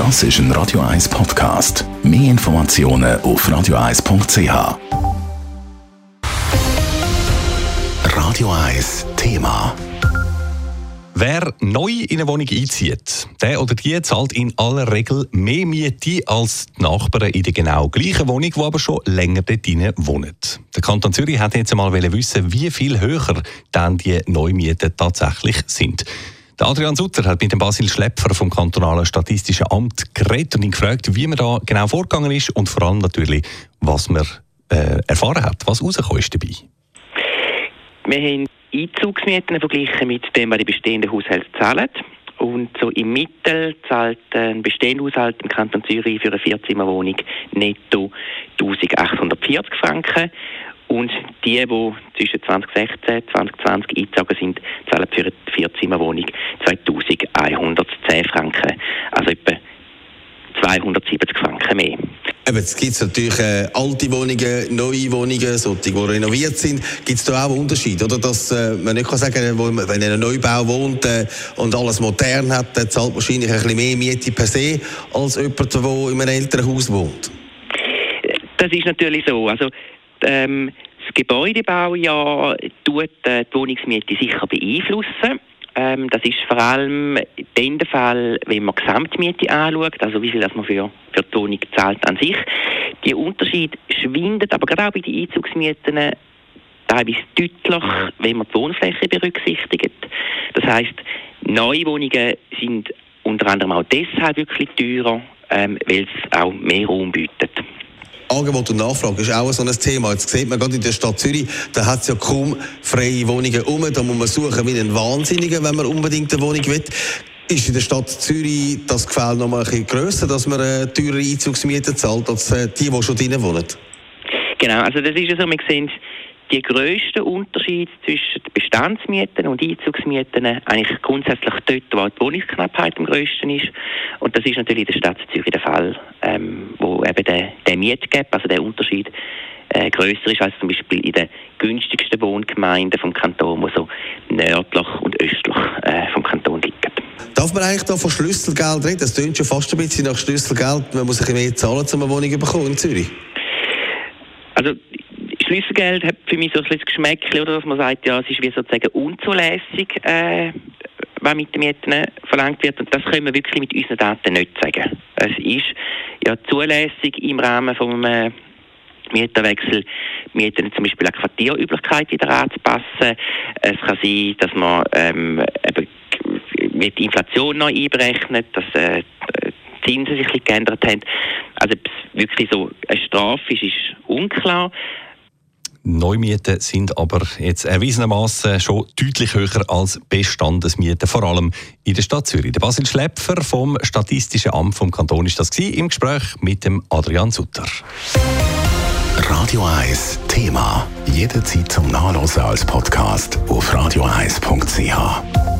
Das ist ein Radio 1 Podcast. Mehr Informationen auf radio1.ch. Radio 1 Thema. Wer neu in eine Wohnung einzieht, der oder die zahlt in aller Regel mehr Miete als die Nachbarn in der genau gleichen Wohnung, die aber schon länger dort wohnen. Der Kanton Zürich hat jetzt einmal wissen, wie viel höher dann die Neumieten tatsächlich sind. Adrian Sutter hat mit dem Basil Schlepfer vom kantonalen Statistischen Amt geredet und ihn gefragt, wie man da genau vorgegangen ist und vor allem natürlich, was man äh, erfahren hat, was rausgekommen ist dabei. Wir haben Einzugsmieten verglichen mit dem, was die bestehenden Haushalte zahlen. Und so im Mittel zahlt ein bestehender Haushalt im Kanton Zürich für eine Vierzimmerwohnung netto 1840 Franken. Und die, die zwischen 2016 und 2020 eingezogen sind, zahlen für eine Vierzimmerwohnung 2110 Franken. Also etwa 270 Franken mehr. Eben, jetzt gibt es natürlich äh, alte Wohnungen, neue Wohnungen, solche, die renoviert sind. Gibt es da auch einen Unterschied? Oder? Dass äh, man nicht kann sagen wo man, wenn in einem Neubau wohnt äh, und alles modern hat, dann zahlt wahrscheinlich ein bisschen mehr Miete per se, als jemand, der in einem älteren Haus wohnt. Das ist natürlich so. Also, ähm, das Gebäudebaujahr tut äh, die Wohnungsmiete sicher beeinflussen. Ähm, das ist vor allem dann der Fall, wenn man die Gesamtmiete anschaut, also wie viel das man für, für die Wohnung zahlt an sich. Die Unterschied schwindet aber gerade auch bei den Einzugsmieten teilweise deutlich, wenn man die Wohnfläche berücksichtigt. Das heißt, neue Wohnungen sind unter anderem auch deshalb wirklich teurer, ähm, weil es auch mehr Raum bietet. Angebot und Nachfrage ist auch so ein Thema. Jetzt sieht man gerade in der Stadt Zürich, da hat es ja kaum freie Wohnungen um. Da muss man suchen wie ein Wahnsinniger, wenn man unbedingt eine Wohnung will. Ist in der Stadt Zürich das Gefälle noch mal ein bisschen grösser, dass man äh, teure Einzugsmieten zahlt, als äh, die, die schon drinnen wohnen? Genau, also das ist ja so, wir sehen die grössten Unterschiede zwischen Bestandsmieten und Einzugsmieten eigentlich grundsätzlich dort, wo die Wohnungsknappheit am grössten ist. Und das ist natürlich in der Stadt Zürich der Fall, ähm, wo eben der, der Mietgap, also der Unterschied, äh, grösser ist als zum Beispiel in den günstigsten Wohngemeinden vom Kanton, die so nördlich und östlich äh, vom Kanton liegen. Darf man eigentlich da von Schlüsselgeld reden? Das klingt schon fast ein bisschen nach Schlüsselgeld. Man muss ein bisschen mehr zahlen, um eine Wohnung zu bekommen in Zürich. Also Schlüsselgeld hat für mich so ein bisschen Geschmäckchen, oder, dass man sagt, ja, es ist wie sozusagen unzulässig, äh, was mit den Mieten verlangt wird. Und das können wir wirklich mit unseren Daten nicht sagen. Es ist ja zulässig im Rahmen von einem Mieterwechsel Mieten zum Beispiel eine Quartierüblichkeit wieder anzupassen. Es kann sein, dass man ähm, mit Inflation noch einberechnet, dass äh, die Zinsen sich geändert haben. Also ob es wirklich so eine Strafe ist, ist unklar. Neumieten sind aber jetzt erwiesenermaßen schon deutlich höher als Bestandesmieten, vor allem in der Stadt Zürich. Der Basil Schlepfer vom Statistischen Amt vom Kanton ist das im Gespräch mit dem Adrian Sutter. Radio 1 Thema. Jederzeit zum Nachlesen als Podcast auf radio1.ch.